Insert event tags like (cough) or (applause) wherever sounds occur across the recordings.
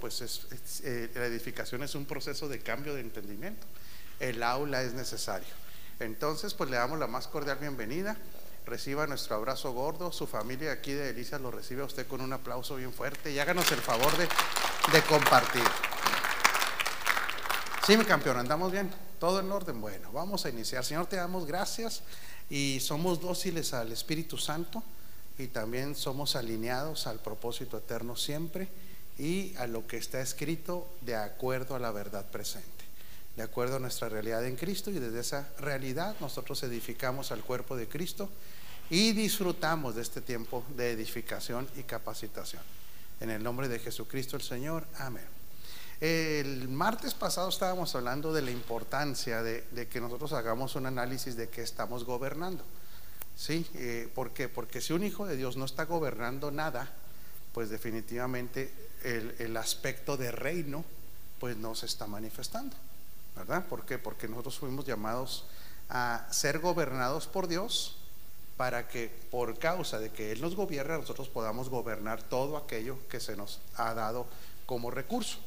pues es, eh, la edificación es un proceso de cambio de entendimiento. El aula es necesario. Entonces, pues le damos la más cordial bienvenida. Reciba nuestro abrazo gordo. Su familia aquí de Elisa lo recibe a usted con un aplauso bien fuerte y háganos el favor de, de compartir. Sí, mi campeón, andamos bien. Todo en orden. Bueno, vamos a iniciar. Señor, te damos gracias y somos dóciles al Espíritu Santo y también somos alineados al propósito eterno siempre y a lo que está escrito de acuerdo a la verdad presente, de acuerdo a nuestra realidad en Cristo y desde esa realidad nosotros edificamos al cuerpo de Cristo y disfrutamos de este tiempo de edificación y capacitación. En el nombre de Jesucristo el Señor, amén. El martes pasado estábamos hablando de la importancia de, que nosotros hagamos un análisis de qué estamos gobernando. ¿Sí? Eh, ¿Por qué? Porque si un hijo de Dios no está gobernando nada, pues definitivamente el, el aspecto de reino pues no se está manifestando. ¿Verdad? ¿Por qué? Porque nosotros fuimos llamados a ser gobernados por Dios para que por causa de que Él nos gobierna, nosotros podamos gobernar todo aquello que se nos ha dado como recurso.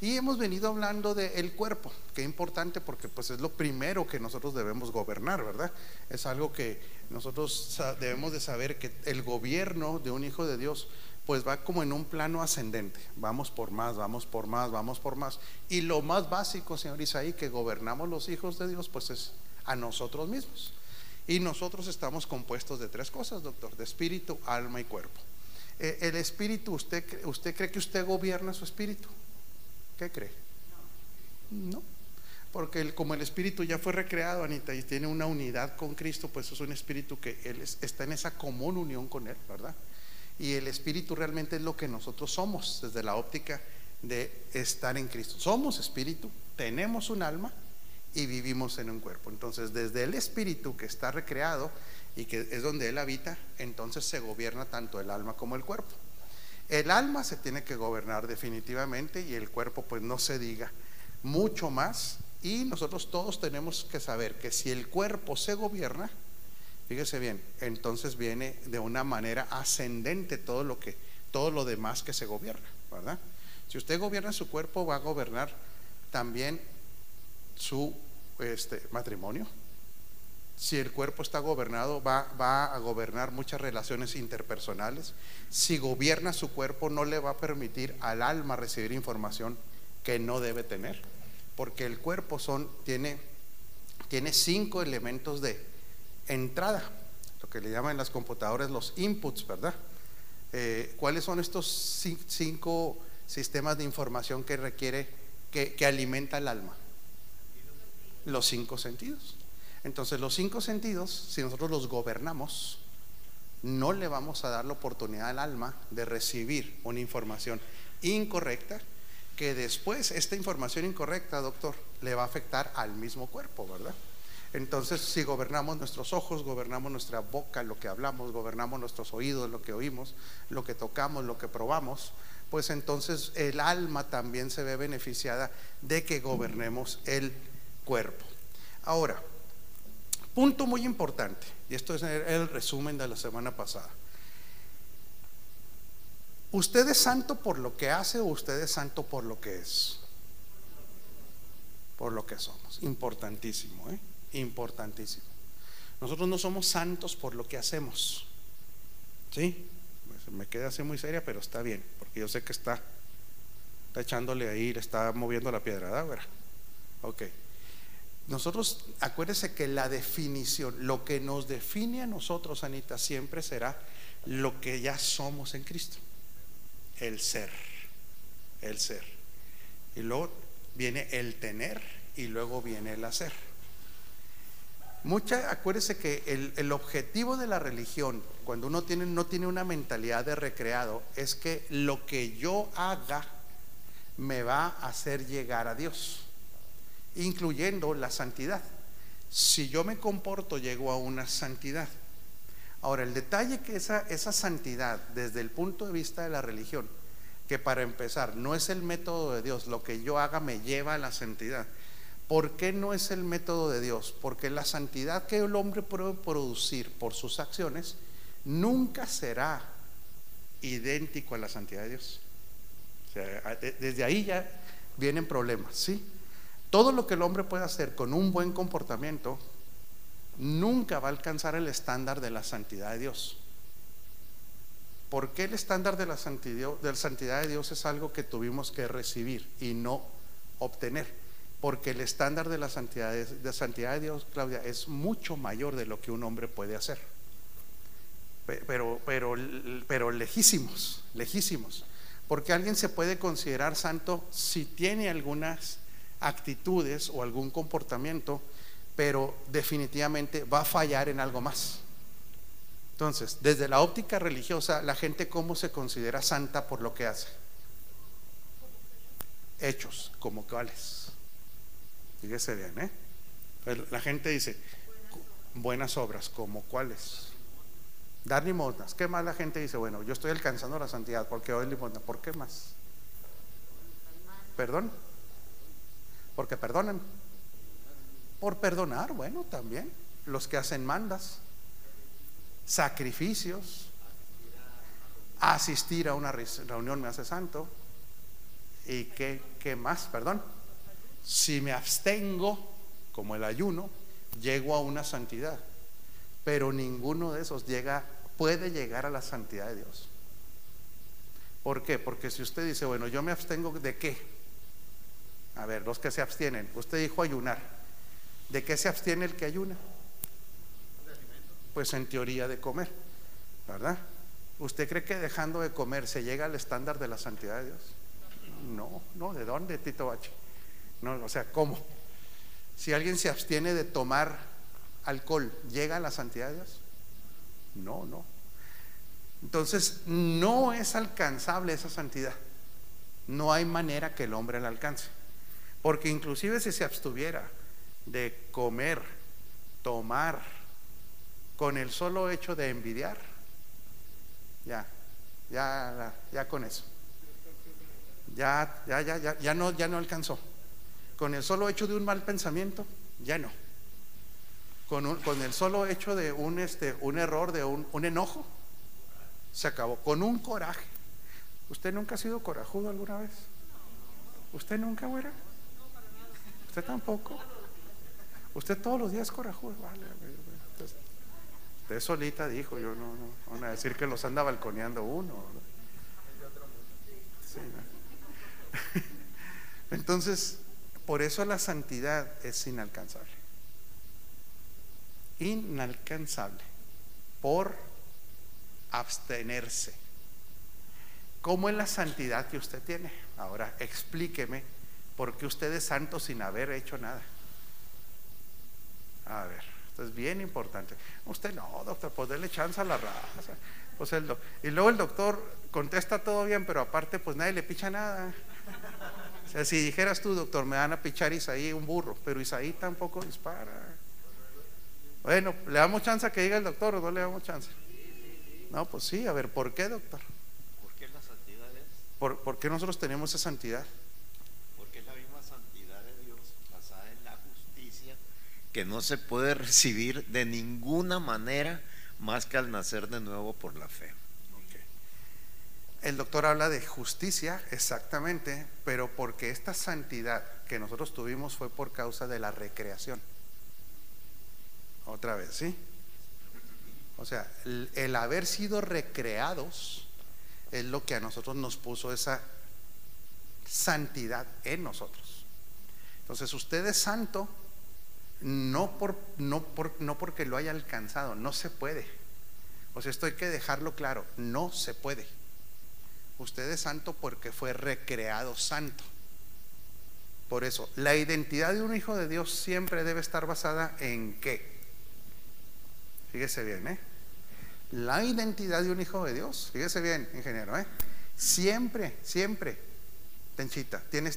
Y hemos venido hablando del cuerpo, que es importante porque pues es lo primero que nosotros debemos gobernar, ¿verdad? Es algo que nosotros debemos de saber que el gobierno de un hijo de Dios pues va como en un plano ascendente, vamos por más, vamos por más, vamos por más. Y lo más básico, señor Isaí, que gobernamos los hijos de Dios pues es a nosotros mismos. Y nosotros estamos compuestos de tres cosas, doctor, de espíritu, alma y cuerpo. Eh, el espíritu, ¿usted, ¿usted cree que usted gobierna su espíritu? ¿Qué cree? No. Porque como el espíritu ya fue recreado, Anita, y tiene una unidad con Cristo, pues es un espíritu que él está en esa común unión con Él, ¿verdad? Y el espíritu realmente es lo que nosotros somos desde la óptica de estar en Cristo. Somos espíritu, tenemos un alma y vivimos en un cuerpo. Entonces, desde el espíritu que está recreado y que es donde Él habita, entonces se gobierna tanto el alma como el cuerpo. El alma se tiene que gobernar definitivamente y el cuerpo pues no se diga mucho más. Y nosotros todos tenemos que saber que si el cuerpo se gobierna, fíjese bien, entonces viene de una manera ascendente todo lo que todo lo demás que se gobierna, ¿verdad? Si usted gobierna su cuerpo, va a gobernar también su este, matrimonio, si el cuerpo está gobernado, va, va, a gobernar muchas relaciones interpersonales. Si gobierna su cuerpo, no le va a permitir al alma recibir información que no debe tener. Porque el cuerpo son, tiene, tiene cinco elementos de entrada, lo que le llaman en las computadoras los inputs, ¿verdad? Eh, ¿Cuáles son estos cinco sistemas de información que requiere, que, que alimenta el alma? Los cinco sentidos. Entonces los cinco sentidos, si nosotros los gobernamos, no le vamos a dar la oportunidad al alma de recibir una información incorrecta, que después esta información incorrecta, doctor, le va a afectar al mismo cuerpo, ¿verdad? Entonces, si gobernamos nuestros ojos, gobernamos nuestra boca, lo que hablamos, gobernamos nuestros oídos, lo que oímos, lo que tocamos, lo que probamos, pues entonces el alma también se ve beneficiada de que gobernemos el cuerpo. Ahora, Punto muy importante, y esto es el resumen de la semana pasada. ¿Usted es santo por lo que hace o usted es santo por lo que es? Por lo que somos. Importantísimo, ¿eh? Importantísimo. Nosotros no somos santos por lo que hacemos. ¿Sí? Pues me queda así muy seria, pero está bien, porque yo sé que está, está echándole ahí, le está moviendo la piedra, ¿verdad? Ok. Nosotros, acuérdese que la definición, lo que nos define a nosotros, Anita, siempre será lo que ya somos en Cristo. El ser, el ser. Y luego viene el tener y luego viene el hacer. Mucha, acuérdese que el, el, objetivo de la religión, cuando uno tiene, no tiene una mentalidad de recreado, es que lo que yo haga me va a hacer llegar a Dios incluyendo la santidad. Si yo me comporto, llego a una santidad. Ahora, el detalle que esa, esa santidad, desde el punto de vista de la religión, que para empezar no es el método de Dios, lo que yo haga me lleva a la santidad. ¿Por qué no es el método de Dios? Porque la santidad que el hombre puede producir por sus acciones nunca será idéntico a la santidad de Dios. desde ahí ya vienen problemas, ¿sí? Todo lo que el hombre puede hacer con un buen comportamiento nunca va a alcanzar el estándar de la santidad de Dios. ¿Por qué el estándar de la santidad, de, la santidad de Dios es algo que tuvimos que recibir y no obtener? Porque el estándar de la santidad de, santidad de Dios, Claudia, es mucho mayor de lo que un hombre puede hacer. Pero, pero, pero lejísimos, lejísimos. Porque alguien se puede considerar santo si tiene algunas actitudes o algún comportamiento, pero definitivamente va a fallar en algo más. Entonces, desde la óptica religiosa, la gente cómo se considera santa por lo que hace. Hechos, como cuáles. Fíjese bien, ¿eh? Pues la gente dice, buenas obras, como cuáles. Dar limosnas. ¿Qué más la gente dice? Bueno, yo estoy alcanzando la santidad porque doy limosna. ¿Por qué más? ¿Perdón? Porque perdonan. Por perdonar, bueno, también. Los que hacen mandas, sacrificios, asistir a una reunión me hace santo. ¿Y qué, qué más? Perdón. Si me abstengo, como el ayuno, llego a una santidad. Pero ninguno de esos llega, puede llegar a la santidad de Dios. ¿Por qué? Porque si usted dice, bueno, yo me abstengo de qué? A ver, los que se abstienen. Usted dijo ayunar. ¿De qué se abstiene el que ayuna? Pues en teoría de comer, ¿verdad? ¿Usted cree que dejando de comer se llega al estándar de la santidad de Dios? No, no, ¿de dónde, Tito Bache? No, o sea, ¿cómo? Si alguien se abstiene de tomar alcohol, ¿llega a la santidad de Dios? No, no. Entonces, no es alcanzable esa santidad. No hay manera que el hombre la alcance. Porque inclusive si se abstuviera de comer, tomar, con el solo hecho de envidiar, ya, ya, ya con eso. Ya, ya, ya, ya, ya no, ya no alcanzó. Con el solo hecho de un mal pensamiento, ya no. Con, el solo hecho de un, este, un error, de un, un enojo, se acabó. Con un coraje. ¿Usted nunca ha sido corajudo alguna vez? ¿Usted nunca, güera? Usted tampoco. Usted todos los días corajudo. Vale, usted solita dijo, yo no, no, van a decir que los anda balconeando uno. (laughs) Entonces, por eso la santidad es inalcanzable. Inalcanzable. Por abstenerse. ¿Cómo es la santidad que usted tiene? Ahora explíqueme porque usted es santo sin haber hecho nada. A ver, esto es bien importante. Usted no, doctor, pues déle chance a la raza. Pues el y luego el doctor contesta todo bien, pero aparte, pues nadie le picha nada. O sea, si dijeras tú, doctor, me van a pichar Isaí un burro, pero Isaí tampoco dispara. Bueno, ¿le damos chance a que diga el doctor o no le damos chance? No, pues sí, a ver, ¿por qué, doctor? ¿Por qué la santidad es? ¿Por, ¿por qué nosotros tenemos esa santidad? que no se puede recibir de ninguna manera más que al nacer de nuevo por la fe. El doctor habla de justicia, exactamente, pero porque esta santidad que nosotros tuvimos fue por causa de la recreación. Otra vez, ¿sí? O sea, el, haber sido recreados es lo que a nosotros nos puso esa santidad en nosotros. Entonces, usted es santo no, por, no, por, no porque lo haya alcanzado, no se puede. O sea, esto hay que dejarlo claro, no se puede. Usted es santo porque fue recreado santo. Por eso, la identidad de un hijo de Dios siempre debe estar basada en qué. Fíjese bien, ¿eh? La identidad de un hijo de Dios, fíjese bien, ingeniero, ¿eh? Siempre, siempre, Tenchita, tiene,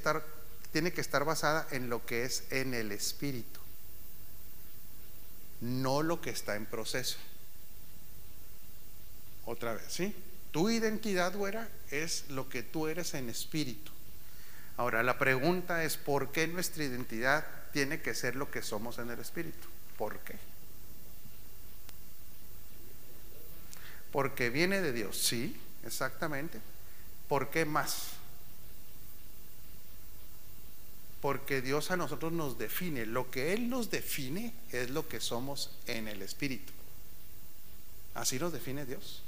tiene que estar basada en lo que es en el Espíritu no lo que está en proceso. Otra vez, ¿sí? Tu identidad, güera, es lo que tú eres en espíritu. Ahora, la pregunta es, ¿por qué nuestra identidad tiene que ser lo que somos en el espíritu? ¿Por qué? Porque viene de Dios, sí, exactamente. ¿Por qué más? Porque Dios a nosotros nos define. Lo que Él nos define es lo que somos en el Espíritu. Así nos define Dios.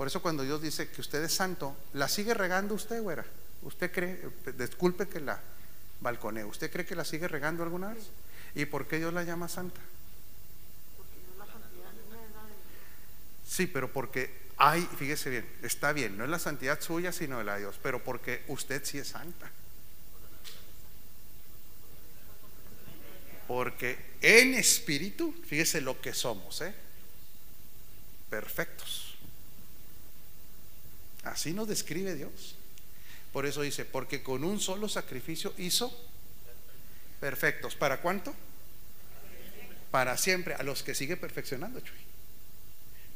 Por eso cuando Dios dice que usted es santo, ¿la sigue regando usted, güera? ¿Usted cree, disculpe que la balconee, ¿usted cree que la sigue regando alguna vez? ¿Y por qué Dios la llama santa? Sí, pero porque hay, fíjese bien, está bien, no es la santidad suya, sino de la de Dios, pero porque usted sí es santa. Porque en espíritu, fíjese lo que somos, ¿eh? Perfectos. Así nos describe Dios. Por eso dice, porque con un solo sacrificio hizo perfectos. ¿Para cuánto? Para siempre, a los que sigue perfeccionando, Chuy.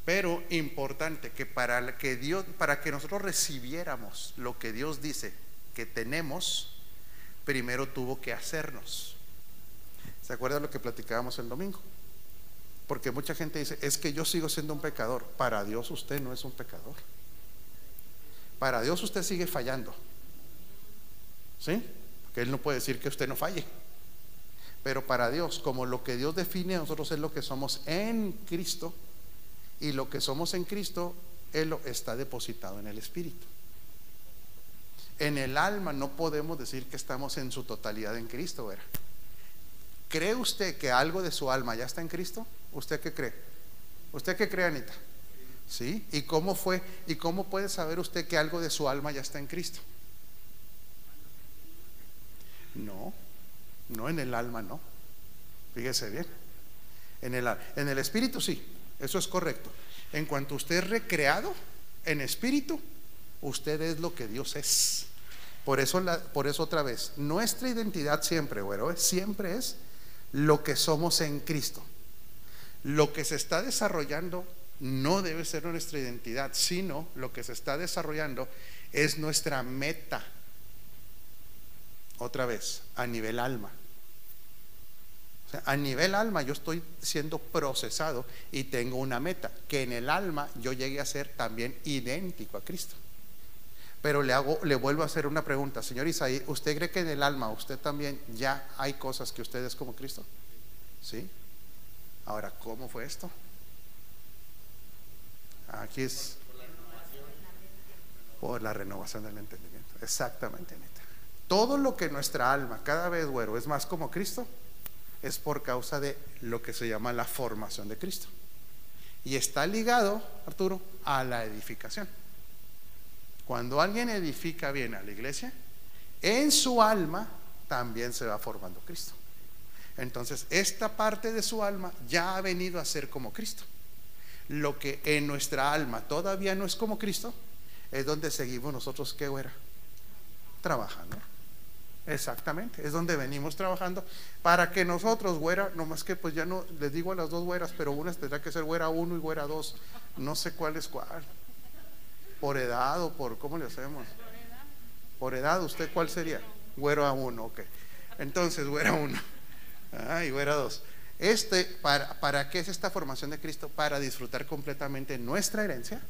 Pero importante que para que Dios, para que nosotros recibiéramos lo que Dios dice que tenemos, primero tuvo que hacernos. ¿Se acuerdan lo que platicábamos el domingo? Porque mucha gente dice, es que yo sigo siendo un pecador. Para Dios usted no es un pecador. Para Dios usted sigue fallando. ¿Sí? Porque Él no puede decir que usted no falle. Pero para Dios, como lo que Dios define a nosotros es lo que somos en Cristo, y lo que somos en Cristo, Él lo está depositado en el Espíritu. En el alma no podemos decir que estamos en su totalidad en Cristo, ¿verdad? ¿Cree usted que algo de su alma ya está en Cristo? ¿Usted qué cree? ¿Usted qué cree, Anita? ¿Sí? ¿Y cómo fue? ¿Y cómo puede saber usted que algo de su alma ya está en Cristo? No, no en el alma, no. Fíjese bien. En el, en el espíritu sí, eso es correcto. En cuanto usted es recreado en espíritu, usted es lo que Dios es. Por eso, la, por eso otra vez, nuestra identidad siempre, bueno, siempre es lo que somos en Cristo. Lo que se está desarrollando no debe ser nuestra identidad, sino lo que se está desarrollando es nuestra meta. Otra vez, a nivel alma a nivel alma yo estoy siendo procesado y tengo una meta, que en el alma yo llegue a ser también idéntico a Cristo. Pero le hago, le vuelvo a hacer una pregunta, señor Isaí, ¿usted cree que en el alma usted también ya hay cosas que usted es como Cristo? ¿Sí? Ahora, ¿cómo fue esto? Aquí es por la renovación del entendimiento. Exactamente, Todo lo que nuestra alma cada vez, güero, es más como Cristo, es por causa de lo que se llama la formación de Cristo. Y está ligado, Arturo, a la edificación. Cuando alguien edifica bien a la iglesia, en su alma también se va formando Cristo. Entonces, esta parte de su alma ya ha venido a ser como Cristo. Lo que en nuestra alma todavía no es como Cristo, es donde seguimos nosotros, ¿qué era? Trabajando. Exactamente, es donde venimos trabajando para que nosotros, güera, nomás que pues ya no les digo a las dos güeras, pero una tendrá que ser güera uno y güera dos, no sé cuál es cuál, por edad o por, ¿cómo le hacemos? Por edad, ¿usted cuál sería? Güero a uno, ok. Entonces, güera uno, ah, y güera dos. Este, para, ¿para qué es esta formación de Cristo? Para disfrutar completamente nuestra herencia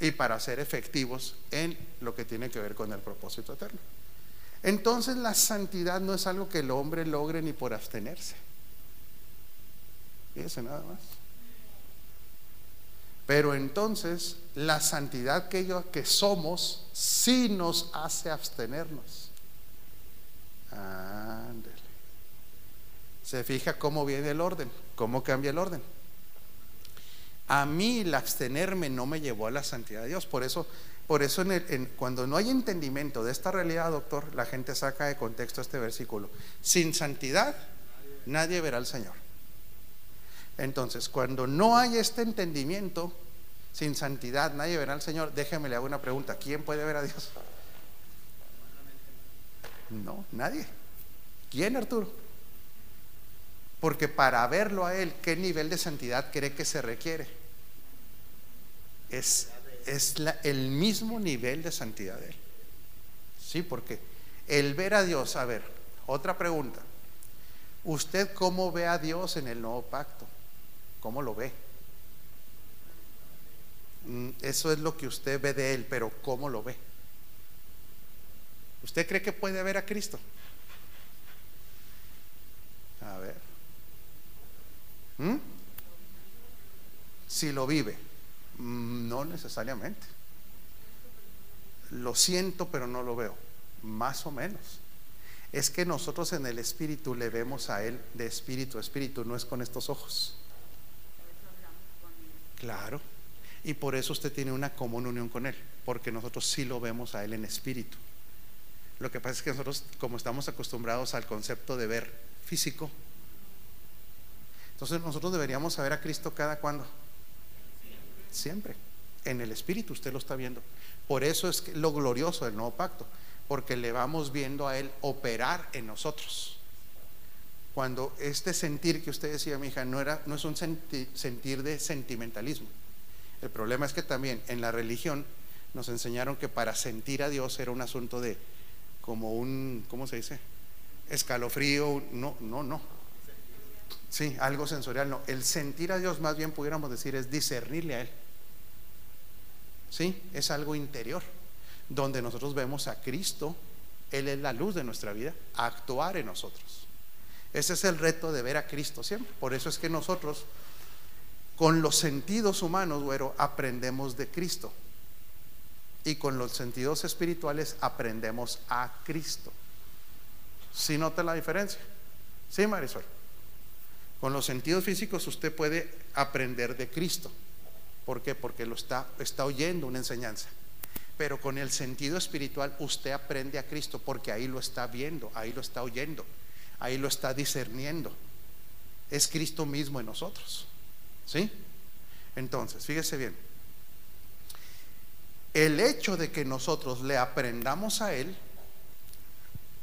y para ser efectivos en lo que tiene que ver con el propósito eterno. Entonces la santidad no es algo que el hombre logre ni por abstenerse. Fíjese nada más. Pero entonces la santidad que, yo, que somos sí nos hace abstenernos. Ándale. Se fija cómo viene el orden, cómo cambia el orden. A mí el abstenerme no me llevó a la santidad de Dios. Por eso por eso cuando no hay entendimiento de esta realidad, doctor, la gente saca de contexto este versículo. Sin santidad, nadie verá al Señor. Entonces, cuando no hay este entendimiento, sin santidad, nadie verá al Señor. Déjeme le hago una pregunta. ¿Quién puede ver a Dios? No, nadie. ¿Quién, Arturo? Porque para verlo a Él, ¿qué nivel de santidad cree que se requiere? Es es el mismo nivel de santidad de Él. Sí, porque el ver a Dios, a ver, otra pregunta. ¿Usted cómo ve a Dios en el nuevo pacto? ¿Cómo lo ve? Mm, eso es lo que usted ve de Él, pero ¿cómo lo ve? ¿Usted cree que puede ver a Cristo? Si lo vive, mm, no necesariamente. Lo siento, pero no lo veo. Más o menos. Es que nosotros en el espíritu le vemos a Él de espíritu a espíritu, no es con estos ojos. Claro. Y por eso usted tiene una común unión con Él, porque nosotros sí lo vemos a Él en espíritu. Lo que pasa es que nosotros, como estamos acostumbrados al concepto de ver físico, entonces nosotros deberíamos saber a Cristo cada cuando. Siempre. En el Espíritu usted lo está viendo. Por eso es lo glorioso del nuevo pacto, porque le vamos viendo a Él operar en nosotros. Cuando este sentir que usted decía, mi hija, no, era, no es un sentir de sentimentalismo. El problema es que también en la religión nos enseñaron que para sentir a Dios era un asunto de como un, ¿cómo se dice? Escalofrío, no, no, no. Sí, algo sensorial, no. El sentir a Dios, más bien pudiéramos decir, es discernirle a Él. Sí, es algo interior, donde nosotros vemos a Cristo, Él es la luz de nuestra vida, actuar en nosotros. Ese es el reto de ver a Cristo siempre. Por eso es que nosotros, con los sentidos humanos, güero, aprendemos de Cristo y con los sentidos espirituales aprendemos a Cristo. ¿Sí nota la diferencia? Sí, Marisol. Con los sentidos físicos usted puede aprender de Cristo. ¿Por qué? Porque lo está, está oyendo una enseñanza. Pero con el sentido espiritual usted aprende a Cristo porque ahí lo está viendo, ahí lo está oyendo, ahí lo está discerniendo. Es Cristo mismo en nosotros. ¿Sí? Entonces, fíjese bien el hecho de que nosotros le aprendamos a Él,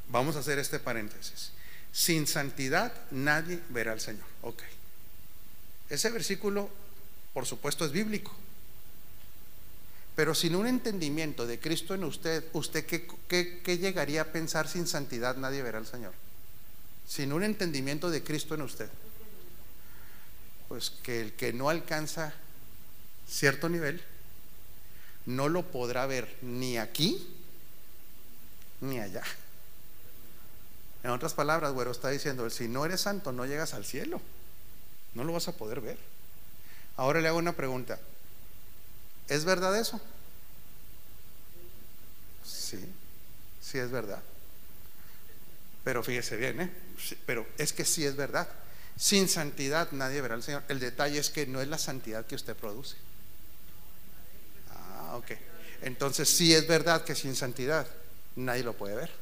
vamos a hacer este paréntesis, sin santidad nadie verá al Señor. Ok. Ese versículo, por supuesto, es bíblico. Pero sin un entendimiento de Cristo en usted, ¿usted qué, llegaría a pensar sin santidad nadie verá al Señor? Sin un entendimiento de Cristo en usted. Pues que el que no alcanza cierto nivel, no lo podrá ver ni aquí ni allá. En otras palabras, güero, está diciendo, si no eres santo, no llegas al cielo. No lo vas a poder ver. Ahora le hago una pregunta. ¿Es verdad eso? Sí, sí es verdad. Pero fíjese bien, ¿eh? pero es que sí es verdad. Sin santidad nadie verá al Señor. El detalle es que no es la santidad que usted produce. Ah, ok. Entonces sí es verdad que sin santidad nadie lo puede ver.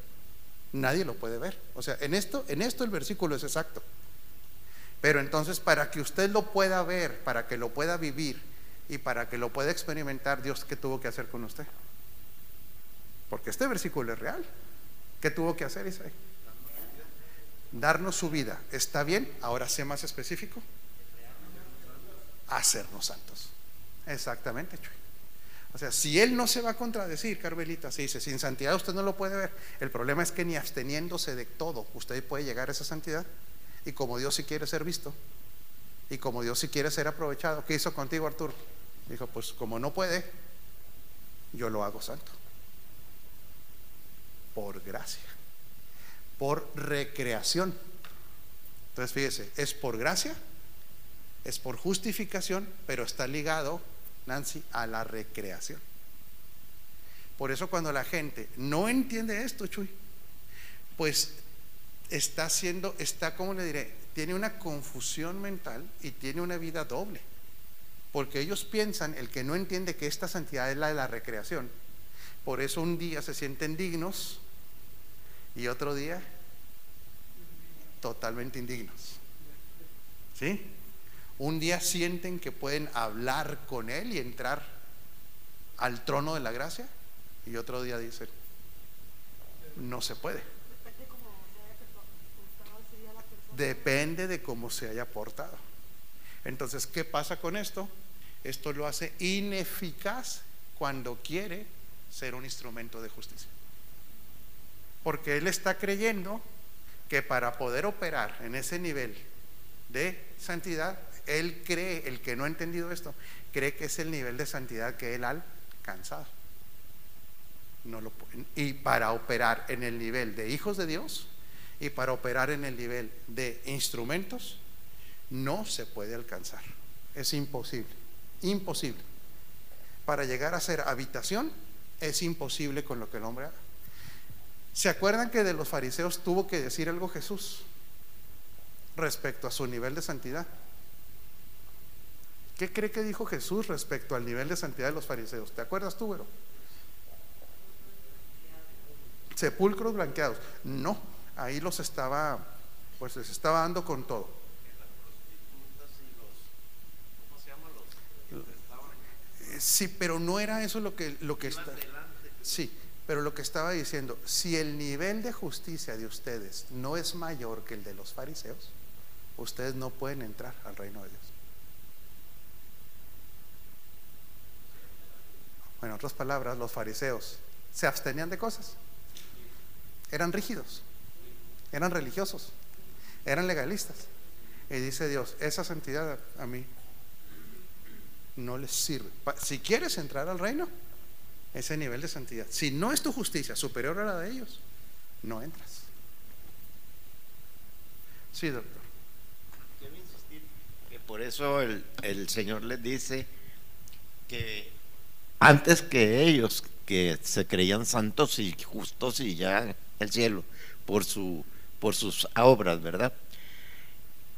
Nadie lo puede ver. O sea, en esto, en esto el versículo es exacto. Pero entonces para que usted lo pueda ver, para que lo pueda vivir y para que lo pueda experimentar, Dios, ¿qué tuvo que hacer con usted? Porque este versículo es real. ¿Qué tuvo que hacer Isaías? Darnos su vida. ¿Está bien? Ahora sé más específico. Hacernos santos. Exactamente, Chuy. O sea, si él no se va a contradecir, Carmelita, si dice, sin santidad usted no lo puede ver. El problema es que ni absteniéndose de todo, usted puede llegar a esa santidad. Y como Dios sí quiere ser visto, y como Dios sí quiere ser aprovechado, ¿qué hizo contigo Arturo? Dijo, pues como no puede, yo lo hago santo. Por gracia, por recreación. Entonces fíjese, es por gracia, es por justificación, pero está ligado Nancy, a la recreación. Por eso cuando la gente no entiende esto, Chuy, pues está haciendo, está, como le diré? Tiene una confusión mental y tiene una vida doble. Porque ellos piensan, el que no entiende que esta santidad es la de la recreación, por eso un día se sienten dignos y otro día totalmente indignos. ¿Sí? Un día sienten que pueden hablar con Él y entrar al trono de la gracia y otro día dicen, no se puede. Depende de cómo se haya portado. Entonces, ¿qué pasa con esto? Esto lo hace ineficaz cuando quiere ser un instrumento de justicia. Porque él está creyendo que para poder operar en ese nivel de santidad él cree, el que no ha entendido esto, cree que es el nivel de santidad que él ha alcanzado. No lo, y para operar en el nivel de hijos de Dios y para operar en el nivel de instrumentos, no se puede alcanzar. Es imposible. Imposible. Para llegar a ser habitación es imposible con lo que el hombre haga. ¿Se acuerdan que de los fariseos tuvo que decir algo Jesús respecto a su nivel de santidad? ¿Qué cree que dijo Jesús respecto al nivel de santidad de los fariseos? ¿Te acuerdas tú, güero? Sepulcros blanqueados. No, ahí los estaba, pues les estaba dando con todo. Sí, pero no era eso lo que, lo que está. Sí, pero lo que estaba diciendo, si el nivel de justicia de ustedes no es mayor que el de los fariseos, ustedes no pueden entrar al reino de Dios. Bueno, en otras palabras, los fariseos se abstenían de cosas. Eran rígidos, eran religiosos, eran legalistas. Y dice Dios, esa santidad a mí no les sirve. Si quieres entrar al reino, ese nivel de santidad. Si no es tu justicia superior a la de ellos, no entras. Sí, doctor. Quiero insistir que por eso el, el Señor les dice que antes que ellos, que se creían santos y justos y ya el cielo, por, su, por sus obras, ¿verdad?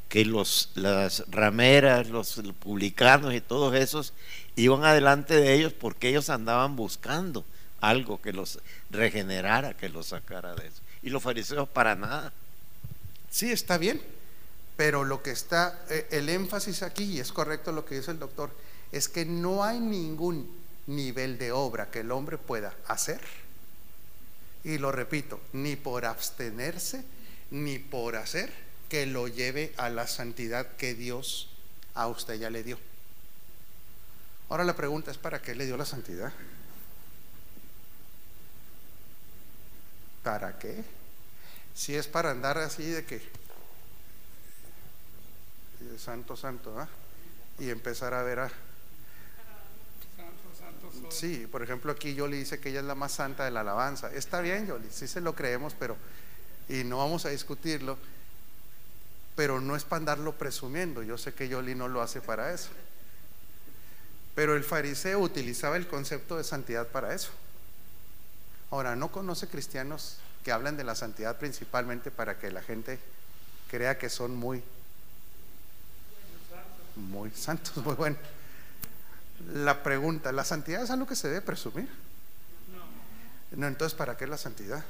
Que los, las rameras, los publicanos y todos esos iban adelante de ellos porque ellos andaban buscando algo que los regenerara, que los sacara de eso. Y los fariseos para nada. Sí, está bien, pero lo que está, eh, el énfasis aquí, y es correcto lo que dice el doctor, es que no hay ningún nivel de obra que el hombre pueda hacer. Y lo repito, ni por abstenerse, ni por hacer, que lo lleve a la santidad que Dios a usted ya le dio. Ahora la pregunta es, ¿para qué le dio la santidad? ¿Para qué? Si es para andar así de que, santo, santo, ¿ah? y empezar a ver a Sí, por ejemplo, aquí Yoli dice que ella es la más santa de la alabanza. Está bien, Yoli, sí se lo creemos, pero y no vamos a discutirlo, pero no es para andarlo presumiendo. Yo sé que Yoli no lo hace para eso. Pero el fariseo utilizaba el concepto de santidad para eso. Ahora, no conoce cristianos que hablan de la santidad principalmente para que la gente crea que son muy, muy santos, muy buenos la pregunta, ¿la santidad es algo que se debe presumir? No, entonces, ¿para qué la santidad?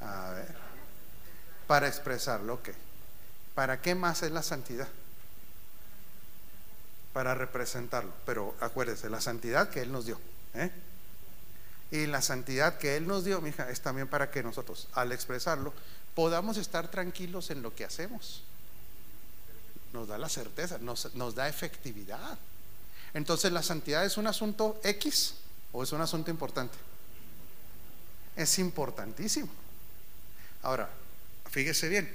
A ver, para expresar lo que. ¿Para qué más es la santidad? Para representarlo. Pero acuérdese, la santidad que Él nos dio. ¿eh? Y la santidad que Él nos dio, mija, es también para que nosotros, al expresarlo, podamos estar tranquilos en lo que hacemos. Nos da la certeza, nos, nos da efectividad. Entonces, ¿la santidad es un asunto X o es un asunto importante? Es importantísimo. Ahora, fíjese bien,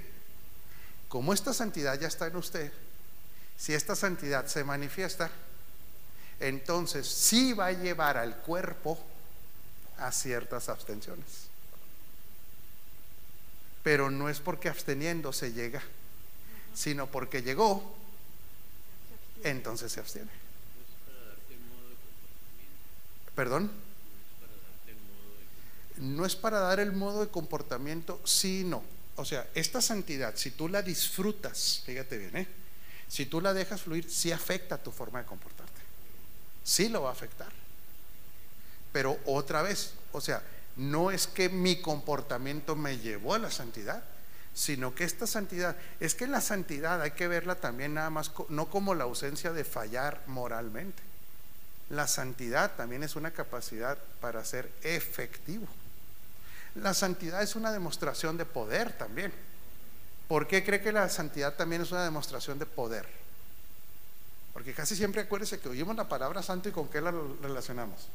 como esta santidad ya está en usted, si esta santidad se manifiesta, entonces sí va a llevar al cuerpo a ciertas abstenciones. Pero no es porque absteniendo se llega, sino porque llegó, entonces se abstiene. ¿Perdón? No es para dar el modo de comportamiento, sí no. O sea, esta santidad, si tú la disfrutas, fíjate bien, ¿eh? si tú la dejas fluir, sí afecta tu forma de comportarte. Sí lo va a afectar. Pero otra vez, o sea, no es que mi comportamiento me llevó a la santidad, sino que esta santidad, es que la santidad hay que verla también nada más, no como la ausencia de fallar moralmente la santidad también es una capacidad para ser efectivo. La santidad es una demostración de poder también. ¿Por qué cree que la santidad también es una demostración de poder? Porque casi siempre acuérdese que oímos la palabra santo y con qué la relacionamos.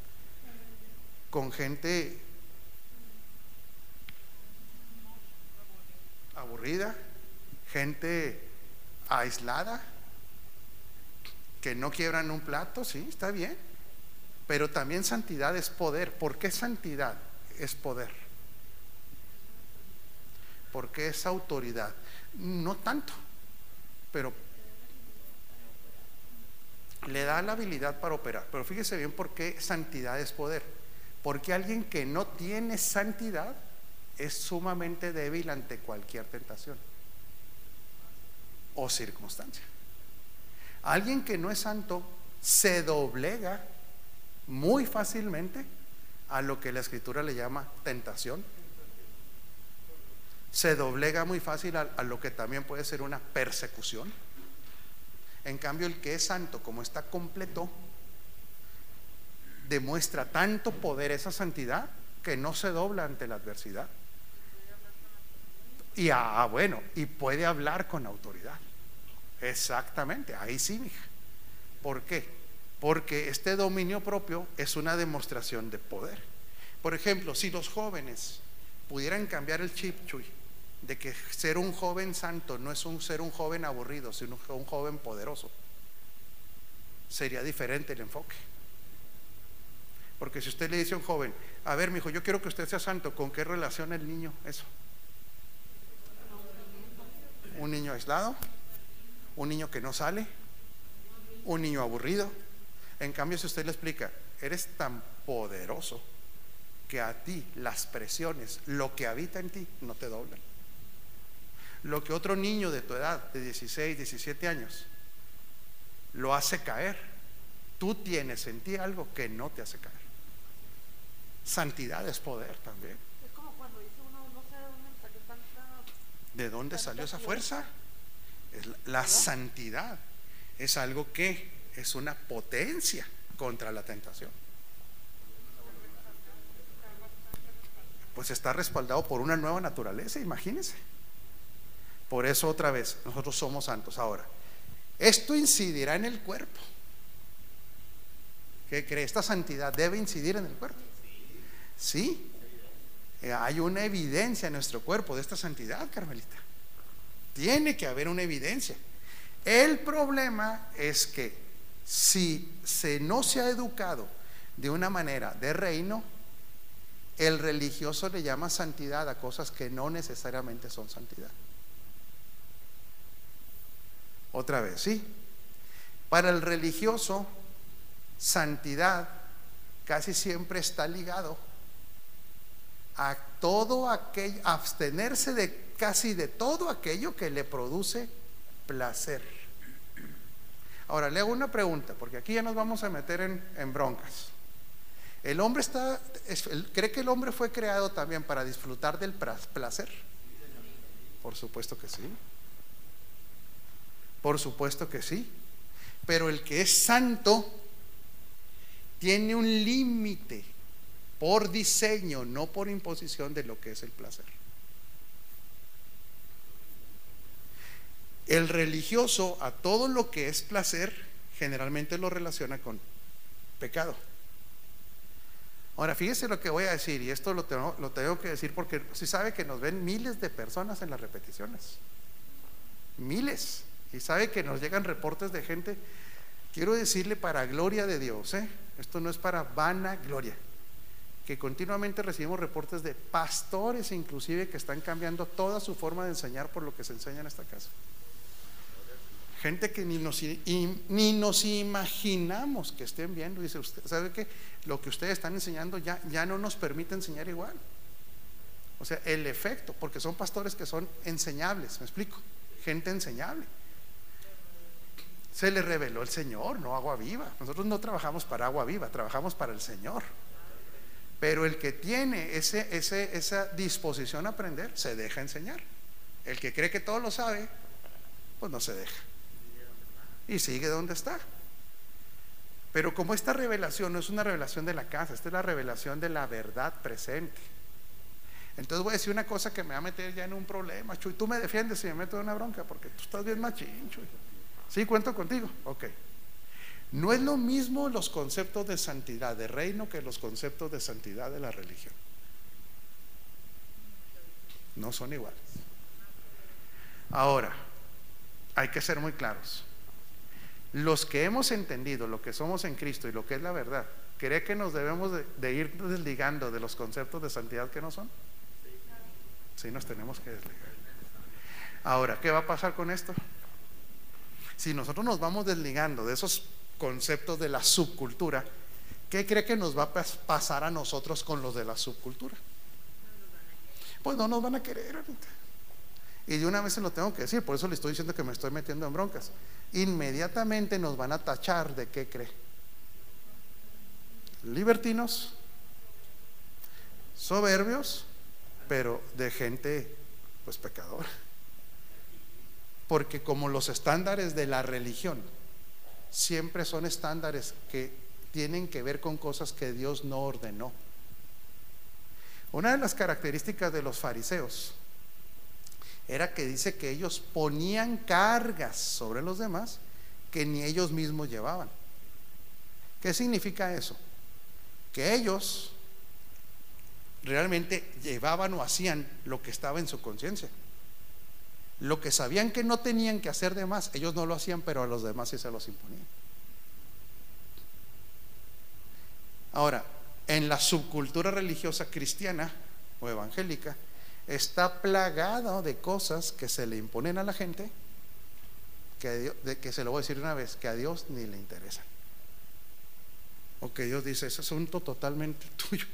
Con gente aburrida, gente aislada, que no quiebran un plato, sí, está bien. Pero también santidad es poder. ¿Por qué santidad es poder? Porque es autoridad. No tanto, pero le da la habilidad para operar. Pero fíjese bien por qué santidad es poder. Porque alguien que no tiene santidad es sumamente débil ante cualquier tentación o circunstancia. Alguien que no es santo se doblega muy fácilmente a lo que la escritura le llama tentación. Se doblega muy fácil a, lo que también puede ser una persecución. En cambio, el que es santo, como está completo, demuestra tanto poder, esa santidad, que no se dobla ante la adversidad. Y ah, bueno, y puede hablar con autoridad. Exactamente, ahí sí, mija. ¿Por qué? Porque este dominio propio es una demostración de poder. Por ejemplo, si los jóvenes pudieran cambiar el chip, Chuy, de que ser un joven santo no es un ser un joven aburrido, sino un joven poderoso, sería diferente el enfoque. Porque si usted le dice a un joven, a ver, mi hijo, yo quiero que usted sea santo, ¿con qué relaciona el niño eso? Un niño aislado, un niño que no sale, un niño aburrido. En cambio, si usted le explica, eres tan poderoso que a ti las presiones, lo que habita en ti, no te doblan. Lo que otro niño de tu edad, de 16, 17 años, lo hace caer, tú tienes en ti algo que no te hace caer. Santidad es poder también. Es como cuando dice uno, no sé de dónde salió tanta. ¿De dónde salió esa fuerza? La santidad es algo que es una potencia contra la tentación. Pues está respaldado por una nueva naturaleza, imagínense. Por eso otra vez, nosotros somos santos. Ahora, esto incidirá en el cuerpo. ¿Qué cree? Esta santidad debe incidir en el cuerpo. Sí. Eh, Hay una evidencia en nuestro cuerpo de esta santidad, Carmelita. Tiene que haber una evidencia. El problema es que si se no se ha educado de una manera de reino, el religioso le llama santidad a cosas que no necesariamente son santidad. Otra vez, ¿sí? Para el religioso, santidad casi siempre está ligado a todo aquello, abstenerse de casi de todo aquello que le produce placer. Ahora, le hago una pregunta, porque aquí ya nos vamos a meter en, broncas. ¿El hombre está, cree que el hombre fue creado también para disfrutar del placer? Por supuesto que sí. Por supuesto que sí. Pero el que es santo tiene un límite por diseño, no por imposición de lo que es el placer. El religioso a todo lo que es placer generalmente lo relaciona con pecado. Ahora, fíjese lo que voy a decir, y esto lo tengo, que decir porque si sabe que nos ven miles de personas en las repeticiones. Miles. Y sabe que nos llegan reportes de gente. Quiero decirle para gloria de Dios, ¿eh? esto no es para vana gloria, que continuamente recibimos reportes de pastores inclusive que están cambiando toda su forma de enseñar por lo que se enseña en esta casa. Gente que ni nos, ni nos imaginamos que estén viendo. Dice usted, ¿sabe qué? Lo que ustedes están enseñando ya, ya no nos permite enseñar igual. O sea, el efecto, porque son pastores que son enseñables, ¿me explico? Gente enseñable. Se le reveló el Señor, no agua viva. Nosotros no trabajamos para agua viva, trabajamos para el Señor. Pero el que tiene ese, ese, esa disposición a aprender, se deja enseñar. El que cree que todo lo sabe, pues no se deja. Y sigue donde está. Pero como esta revelación no es una revelación de la casa, esta es la revelación de la verdad presente. Entonces voy a decir una cosa que me va a meter ya en un problema, Chuy. Tú me defiendes si me meto en una bronca, porque tú estás bien machín, Chuy. ¿Sí cuento contigo? Ok. No es lo mismo los conceptos de santidad de reino que los conceptos de santidad de la religión. No son iguales. Ahora, hay que ser muy claros. Los que hemos entendido lo que somos en Cristo y lo que es la verdad, ¿cree que nos debemos de, ir desligando de los conceptos de santidad que no son? Sí, nos tenemos que desligar. Ahora, ¿qué va a pasar con esto? Si nosotros nos vamos desligando de esos conceptos de la subcultura, ¿qué cree que nos va a pas- pasar a nosotros con los de la subcultura? Pues no nos van a querer ahorita. Y de una vez se lo tengo que decir, por eso le estoy diciendo que me estoy metiendo en broncas. Inmediatamente nos van a tachar de qué cree. Libertinos, soberbios, pero de gente pues pecadora. Porque como los estándares de la religión siempre son estándares que tienen que ver con cosas que Dios no ordenó. Una de las características de los fariseos era que dice que ellos ponían cargas sobre los demás que ni ellos mismos llevaban. ¿Qué significa eso? Que ellos realmente llevaban o hacían lo que estaba en su conciencia. Lo que sabían que no tenían que hacer de más, ellos no lo hacían, pero a los demás sí se los imponían. Ahora, en la subcultura religiosa cristiana o evangélica, está plagado de cosas que se le imponen a la gente, que, Dios- que se lo voy a decir una vez, que a Dios ni le interesan. O que Dios dice, es asunto totalmente (laughs) tuyo.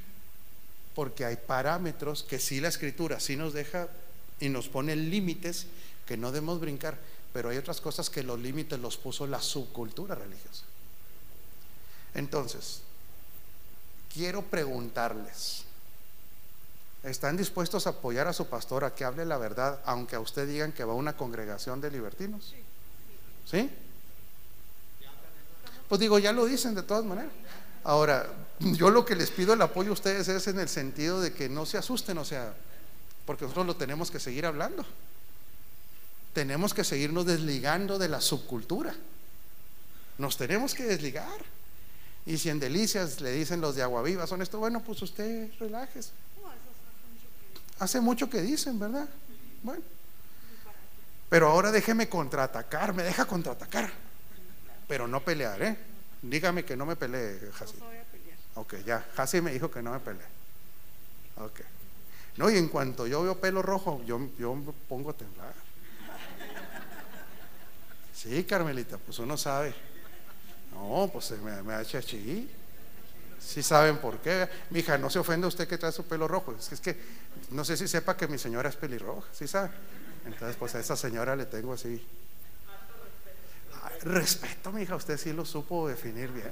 Porque hay parámetros que sí la escritura sí nos deja y nos pone límites que no debemos brincar, pero hay otras cosas que los límites los puso la subcultura religiosa. Entonces, quiero preguntarles, ¿están dispuestos a apoyar a su pastor a que hable la verdad, aunque a usted digan que va a una congregación de libertinos? ¿Sí? Pues digo, ya lo dicen de todas maneras. Ahora, yo lo que les pido el apoyo a ustedes es en el sentido de que no se asusten, o sea, porque nosotros lo tenemos que seguir hablando. Tenemos que seguirnos desligando de la subcultura. Nos tenemos que desligar. Y si en delicias le dicen los de agua viva, son esto, bueno, pues usted relájese. No, eso hace mucho que. Hace mucho que dicen, ¿verdad? Bueno. Pero ahora déjeme contraatacar, me deja contraatacar. Pero no pelear, ¿eh? Dígame que no me pelee, pelear. Ok, ya. Jasi me dijo que no me pelee. Ok. No, y en cuanto yo veo pelo rojo, yo, yo me pongo a temblar. Sí, Carmelita, pues uno sabe. No, pues me, me da chachí. Sí saben por qué. Mija, no se ofende usted que trae su pelo rojo. Es que, es que no sé si sepa que mi señora es pelirroja, ¿sí sabe? Entonces, pues a esa señora le tengo así. Respeto, mija, usted sí lo supo definir bien.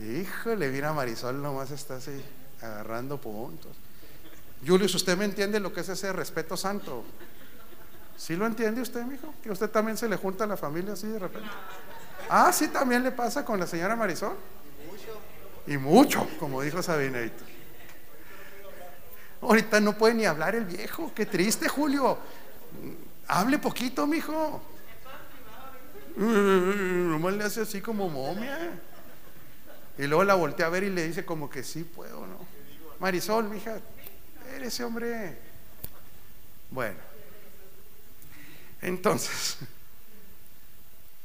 Híjole, mira, Marisol nomás está así agarrando puntos. Julius, ¿usted me entiende lo que es ese respeto santo? ¿Sí lo entiende usted, mijo? Que usted también se le junta a la familia así de repente. Ah, sí, también le pasa con la señora Marisol. Y mucho, como dijo Sabinator. Ahorita no puede ni hablar el viejo. Qué triste, Julio. Hable poquito, mijo. Nomás le hace así como momia. Y luego la voltea a ver y le dice como que sí puedo, ¿no? Marisol, mija, eres hombre. Bueno. Entonces,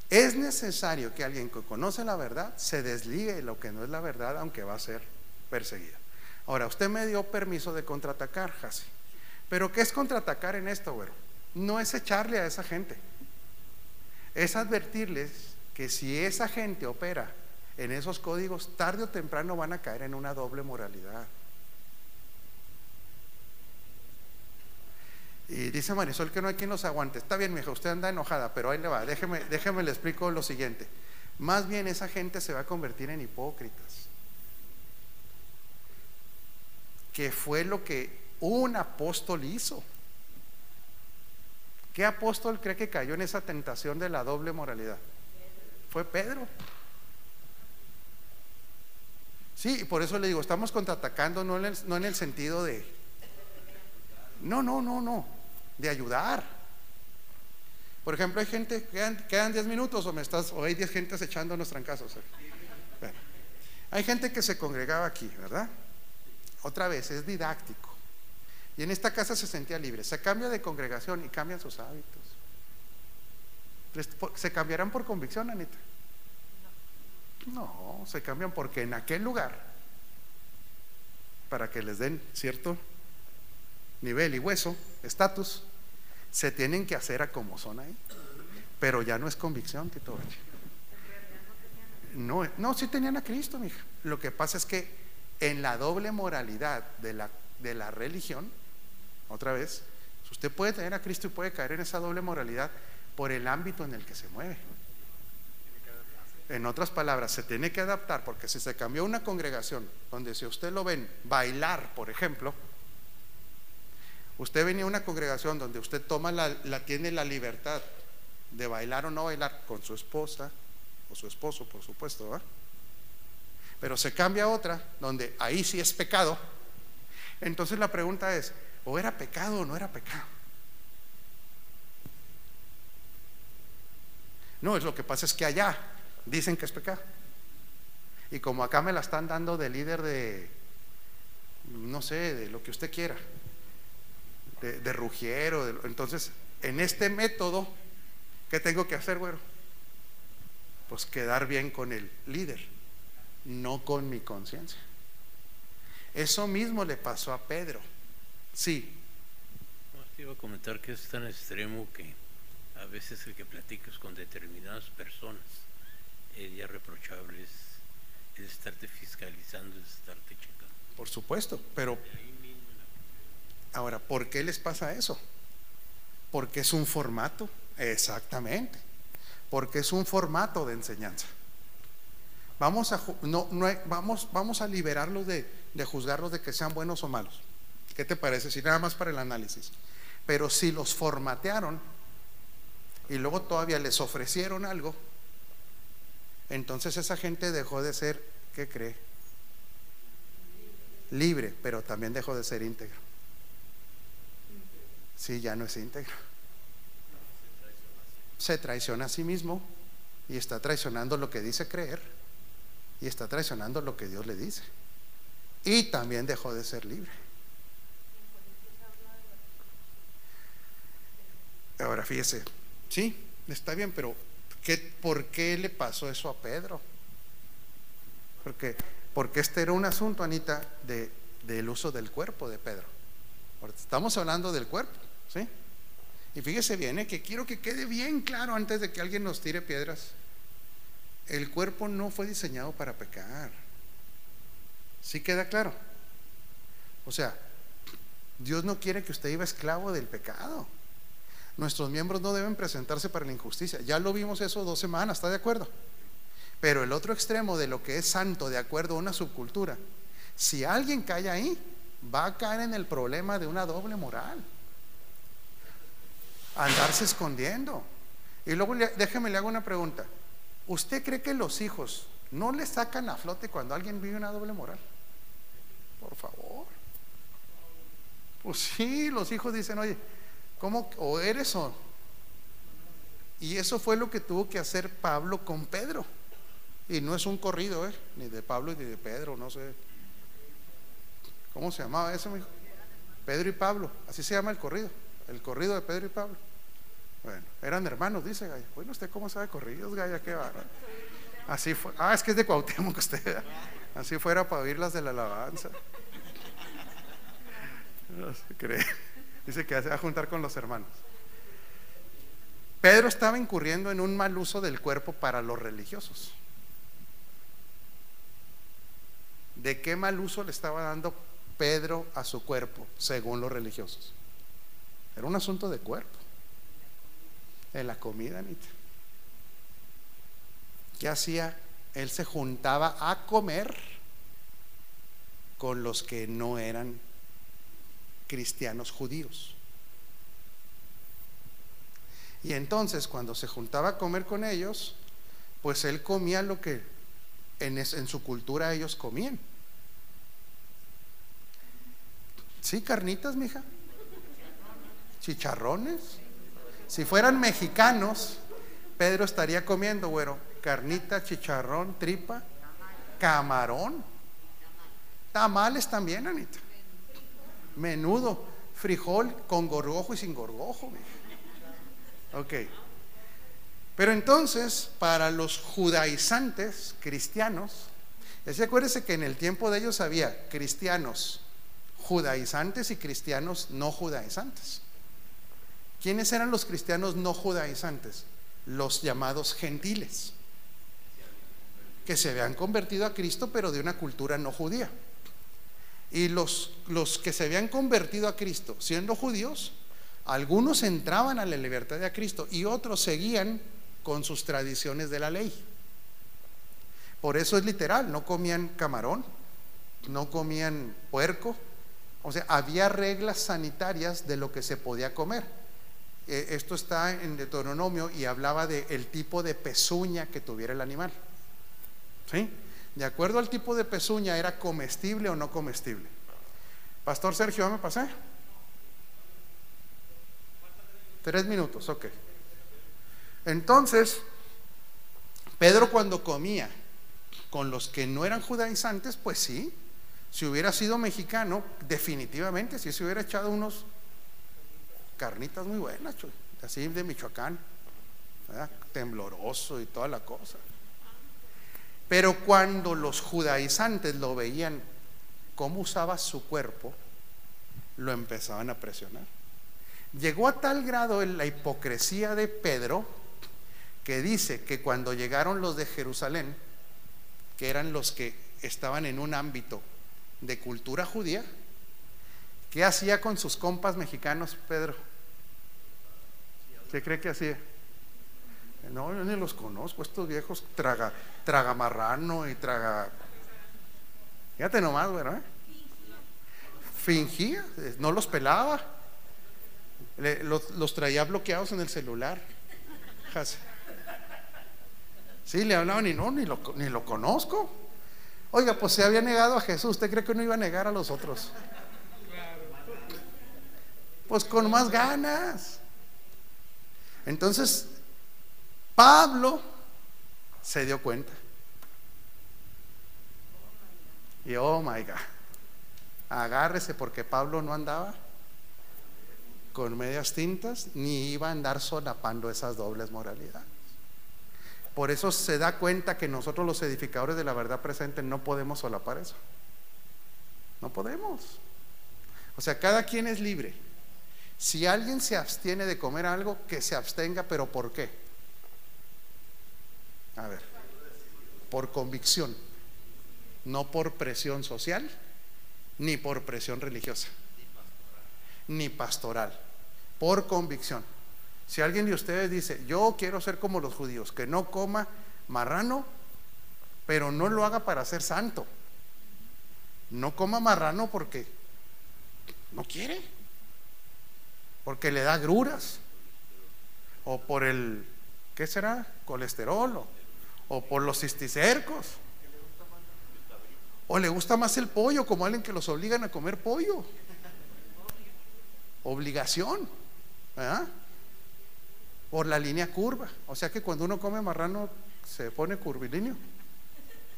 es necesario que alguien que conoce la verdad se desligue de lo que no es la verdad, aunque va a ser perseguido. Ahora, usted me dio permiso de contraatacar, Jasi. Pero ¿qué es contraatacar en esto, güero? No es echarle a esa gente. Es advertirles que si esa gente opera en esos códigos, tarde o temprano van a caer en una doble moralidad. Y dice Marisol que no hay quien los aguante. Está bien, mija, usted anda enojada, pero ahí le va. Déjeme, déjeme le explico lo siguiente. Más bien esa gente se va a convertir en hipócritas. Que fue lo que un apóstol hizo. ¿Qué apóstol cree que cayó en esa tentación de la doble moralidad? Fue Pedro. Sí, y por eso le digo, estamos contraatacando no en el, no en el sentido de... No, no, no, no, de ayudar. Por ejemplo, hay gente, quedan, quedan 10 minutos o me estás, o hay 10 gentes echándonos trancazos. Bueno, hay gente que se congregaba aquí, ¿verdad? Otra vez, es didáctico. Y en esta casa se sentía libre. Se cambia de congregación y cambian sus hábitos. ¿Se cambiarán por convicción, Anita? No, se cambian porque en aquel lugar, para que les den cierto nivel y hueso, estatus, se tienen que hacer a como son ahí. Pero ya no es convicción, Tito. No, no, sí tenían a Cristo, mija. Lo que pasa es que en la doble moralidad de la, de la religión, otra vez, usted puede tener a Cristo y puede caer en esa doble moralidad por el ámbito en el que se mueve. En otras palabras, se tiene que adaptar porque si se cambió una congregación donde si usted lo ven bailar, por ejemplo, usted venía a una congregación donde usted toma la, la tiene la libertad de bailar o no bailar con su esposa o su esposo, por supuesto, ¿verdad? Pero se cambia a otra donde ahí sí es pecado. Entonces la pregunta es, ¿o era pecado o no era pecado? No, es lo que pasa es que allá dicen que es pecado. Y como acá me la están dando de líder de, no sé, de lo que usted quiera, de, de rugiero, de- entonces, en este método, ¿qué tengo que hacer, güero? Pues quedar bien con el líder, no con mi conciencia. Eso mismo le pasó a Pedro. Sí, No, te iba a comentar que es tan extremo que a veces el que platicas con determinadas personas es ya reprochable, es, es estarte fiscalizando, es estarte checando. por supuesto, pero ahora, ¿por qué les pasa eso? Porque es un formato, exactamente, porque es un formato de enseñanza. Vamos a, no, no vamos, vamos a liberarlos de, de juzgarlos de que sean buenos o malos. ¿Qué te parece? Si nada más para el análisis. Pero si los formatearon y luego todavía les ofrecieron algo, entonces esa gente dejó de ser, ¿qué cree? Libre, pero también dejó de ser íntegro. Sí, ya no es íntegro. Se traiciona a sí mismo y está traicionando lo que dice creer y está traicionando lo que Dios le dice. Y también dejó de ser libre. Ahora fíjese, sí, está bien, pero ¿qué, ¿por qué le pasó eso a Pedro? Porque, porque este era un asunto, Anita, de, del uso del cuerpo de Pedro. Estamos hablando del cuerpo, ¿sí? Y fíjese bien, ¿eh? que quiero que quede bien claro antes de que alguien nos tire piedras. El cuerpo no fue diseñado para pecar. ¿Sí queda claro? O sea, Dios no quiere que usted viva esclavo del pecado. Nuestros miembros no deben presentarse para la injusticia. Ya lo vimos eso dos semanas, ¿está de acuerdo? Pero el otro extremo de lo que es santo, de acuerdo a una subcultura, si alguien cae ahí, va a caer en el problema de una doble moral. Andarse escondiendo. Y luego déjeme le hago una pregunta. ¿Usted cree que los hijos no le sacan a flote cuando alguien vive una doble moral? Por favor. Pues sí, los hijos dicen, oye, ¿cómo? O eres o. Y eso fue lo que tuvo que hacer Pablo con Pedro. Y no es un corrido, ¿eh? Ni de Pablo ni de Pedro, no sé. ¿Cómo se llamaba eso, mijo? Pedro y Pablo. Así se llama el corrido. El corrido de Pedro y Pablo. Bueno, eran hermanos, dice Gaya. Bueno, ¿usted cómo sabe corridos, Gaya? Qué bárbaro. Así fue. Ah, es que es de Cuauhtémoc usted. Así fuera para oír las de la alabanza. No se cree. Dice que se va a juntar con los hermanos. Pedro estaba incurriendo en un mal uso del cuerpo para los religiosos. ¿De qué mal uso le estaba dando Pedro a su cuerpo, según los religiosos? Era un asunto de cuerpo. En la comida, Anita. ¿Qué hacía? Él se juntaba a comer con los que no eran cristianos judíos. Y entonces cuando se juntaba a comer con ellos, pues él comía lo que en su cultura ellos comían. Sí, carnitas, mija. Chicharrones. Si fueran mexicanos, Pedro estaría comiendo, güero, carnita, chicharrón, tripa, camarón. Tamales también, Anita. Menudo, frijol con gorgojo y sin gorgojo. Ok. Pero entonces, para los judaizantes cristianos, es que acuérdese que en el tiempo de ellos había cristianos judaizantes y cristianos no judaizantes. ¿Quiénes eran los cristianos no judaizantes? Los llamados gentiles. que se habían convertido a Cristo, pero de una cultura no judía. Y los, los que se habían convertido a Cristo siendo judíos, algunos entraban a la libertad de Cristo y otros seguían con sus tradiciones de la ley. Por eso es literal, no comían camarón, no comían puerco, o sea, había reglas sanitarias de lo que se podía comer. Eh, esto está en Deuteronomio y hablaba del el tipo de pezuña que tuviera el animal. ¿Sí? De acuerdo al tipo de pezuña, ¿era comestible o no comestible? Pastor Sergio, ¿ya me pasé? Tres minutos, ok. Entonces, Pedro cuando comía con los que no eran judaizantes, pues sí, si hubiera sido mexicano, definitivamente, si se hubiera echado unos carnitas muy buenas, así de Michoacán, tembloroso y toda la cosa. Pero cuando los judaizantes lo veían cómo usaba su cuerpo, lo empezaban a presionar. Llegó a tal grado en la hipocresía de Pedro que dice que cuando llegaron los de Jerusalén, que eran los que estaban en un ámbito de cultura judía, ¿qué hacía con sus compas mexicanos Pedro? ¿Qué cree que hacía? No, yo ni los conozco, estos viejos traga, traga marrano y traga. Fíjate nomás, ¿verdad? Fingía, no los pelaba, los, traía bloqueados en el celular. Sí, le hablaban y no, ni lo, ni lo conozco. Oiga, pues se había negado a Jesús, ¿usted cree que no iba a negar a los otros? Pues con más ganas. Entonces, Pablo se dio cuenta. Y oh my God, agárrese porque Pablo no andaba con medias tintas ni iba a andar solapando esas dobles moralidades. Por eso se da cuenta que nosotros los edificadores de la verdad presente no podemos solapar eso. No podemos. O sea, cada quien es libre. Si alguien se abstiene de comer algo, que se abstenga, pero ¿por qué? A ver, por convicción, no por presión social, ni por presión religiosa, ni pastoral, por convicción. Si alguien de ustedes dice, yo quiero ser como los judíos, que no coma marrano, pero no lo haga para ser santo. No coma marrano porque no quiere, porque le da gruras, o por el, ¿qué será? Colesterol, o por los cisticercos. O le gusta más el pollo, como alguien que los obligan a comer pollo. Obligación. Por la línea curva. O sea que cuando uno come marrano se pone curvilíneo.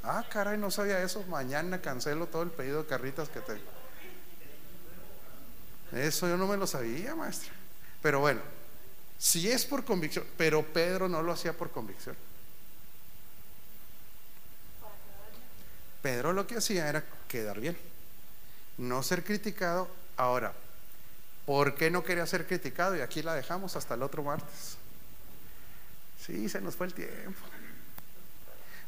Ah, caray, no sabía eso. Mañana cancelo todo el pedido de carritas que tengo. Eso yo no me lo sabía, maestra. Pero bueno, si es por convicción, pero Pedro no lo hacía por convicción. Pedro lo que hacía era quedar bien, no ser criticado. Ahora, ¿por qué no quería ser criticado? Y aquí la dejamos hasta el otro martes. Sí, se nos fue el tiempo.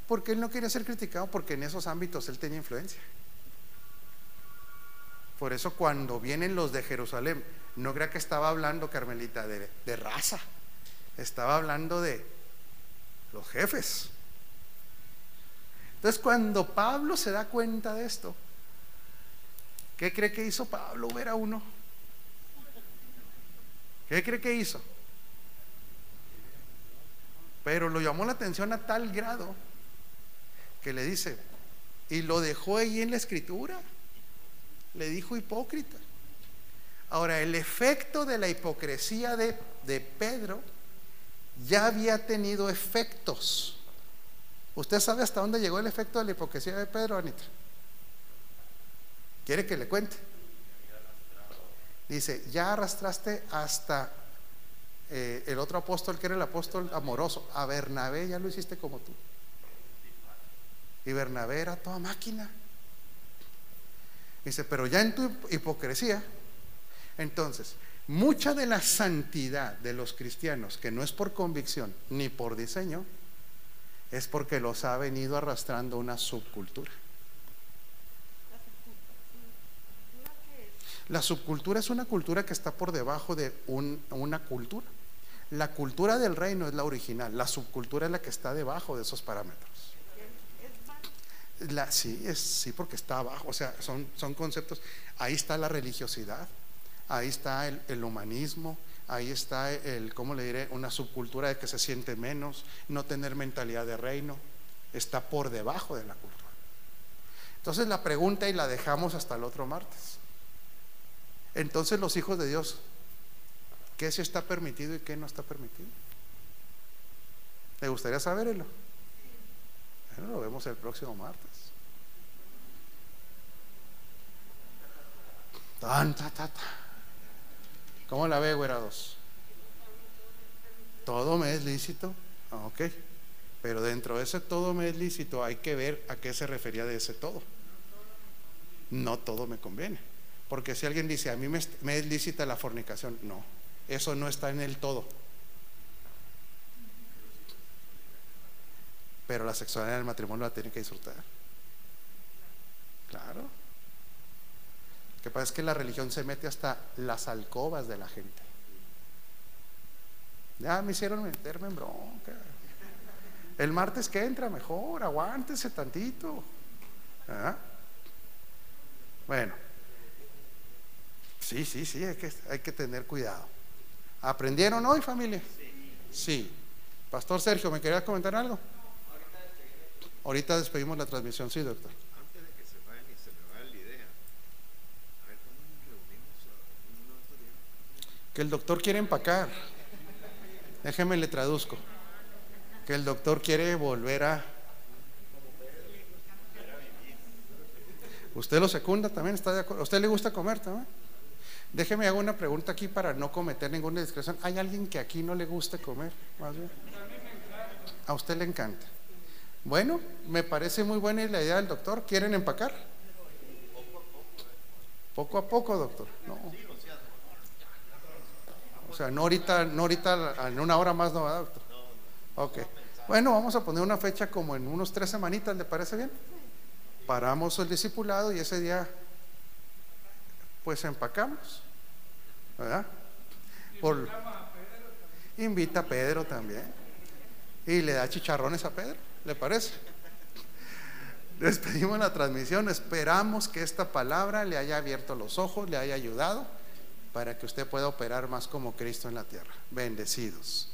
Porque él no quería ser criticado porque en esos ámbitos él tenía influencia. Por eso cuando vienen los de Jerusalén, no crea que estaba hablando Carmelita de, de raza, estaba hablando de los jefes. Entonces cuando Pablo se da cuenta de esto, ¿qué cree que hizo Pablo? Ver a uno. ¿Qué cree que hizo? Pero lo llamó la atención a tal grado que le dice, y lo dejó ahí en la escritura. Le dijo hipócrita. Ahora, el efecto de la hipocresía de, de Pedro ya había tenido efectos. ¿Usted sabe hasta dónde llegó el efecto de la hipocresía de Pedro, Anita? ¿Quiere que le cuente? Dice, ya arrastraste hasta eh, el otro apóstol que era el apóstol amoroso. A Bernabé ya lo hiciste como tú. Y Bernabé era toda máquina. Dice, pero ya en tu hipocresía, entonces, mucha de la santidad de los cristianos, que no es por convicción ni por diseño, es porque los ha venido arrastrando una subcultura. La subcultura es una cultura que está por debajo de un- una cultura. La cultura del reino es la original, la subcultura es la que está debajo de esos parámetros. Sí, es, sí, porque está abajo, o sea, son, son conceptos. Ahí está la religiosidad, ahí está el, humanismo, ahí está el, ¿cómo le diré? Una subcultura de que se siente menos, no tener mentalidad de reino, está por debajo de la cultura. Entonces la pregunta y la dejamos hasta el otro martes. Entonces los hijos de Dios, ¿qué se está permitido y qué no está permitido? ¿Le gustaría saberlo? Bueno, lo vemos el próximo martes. Tan, ta. ¿Cómo la ve, güerados? Todo me es lícito. Ah, Ok. Pero dentro de ese todo me es lícito hay que ver a qué se refería de ese todo. No todo me conviene. Porque si alguien dice, a mí me es lícita la fornicación, no. Eso no está en el todo. Pero la sexualidad en el matrimonio la tiene que disfrutar. Claro. Que pasa es que la religión se mete hasta las alcobas de la gente. Ya me hicieron meterme en bronca. El martes que entra, mejor, aguántese tantito. ¿Ah? Bueno, sí, sí, sí, hay que, hay que tener cuidado. ¿Aprendieron hoy, familia? Sí. Pastor Sergio, ¿me querías comentar algo? Ahorita despedimos la transmisión, sí, doctor. Antes de que se vayan y se me vaya la idea, a ver, ¿cuándo nos reunimos a uno de estos días? Que el doctor quiere empacar. Déjeme le traduzco. Que el doctor quiere volver a. ¿Usted lo secunda también? ¿Está de acuerdo? ¿A usted le gusta comer también? Déjeme hago una pregunta aquí para no cometer ninguna discreción. ¿Hay alguien que aquí no le guste comer? Más bien. A usted le encanta. Bueno, me parece muy buena la idea del doctor. ¿Quieren empacar? Poco a poco, doctor. No. Sea, no ahorita, no ahorita, en una hora más no, ¿verdad, doctor? Ok. Bueno, vamos a poner una fecha como en unos tres semanitas, ¿le parece bien? Paramos el discipulado y ese día, pues empacamos, ¿verdad? Por, invita a Pedro también. Y le da chicharrones a Pedro, ¿le parece? Despedimos la transmisión, esperamos que esta palabra le haya abierto los ojos, le haya ayudado para que usted pueda operar más como Cristo en la tierra. Bendecidos.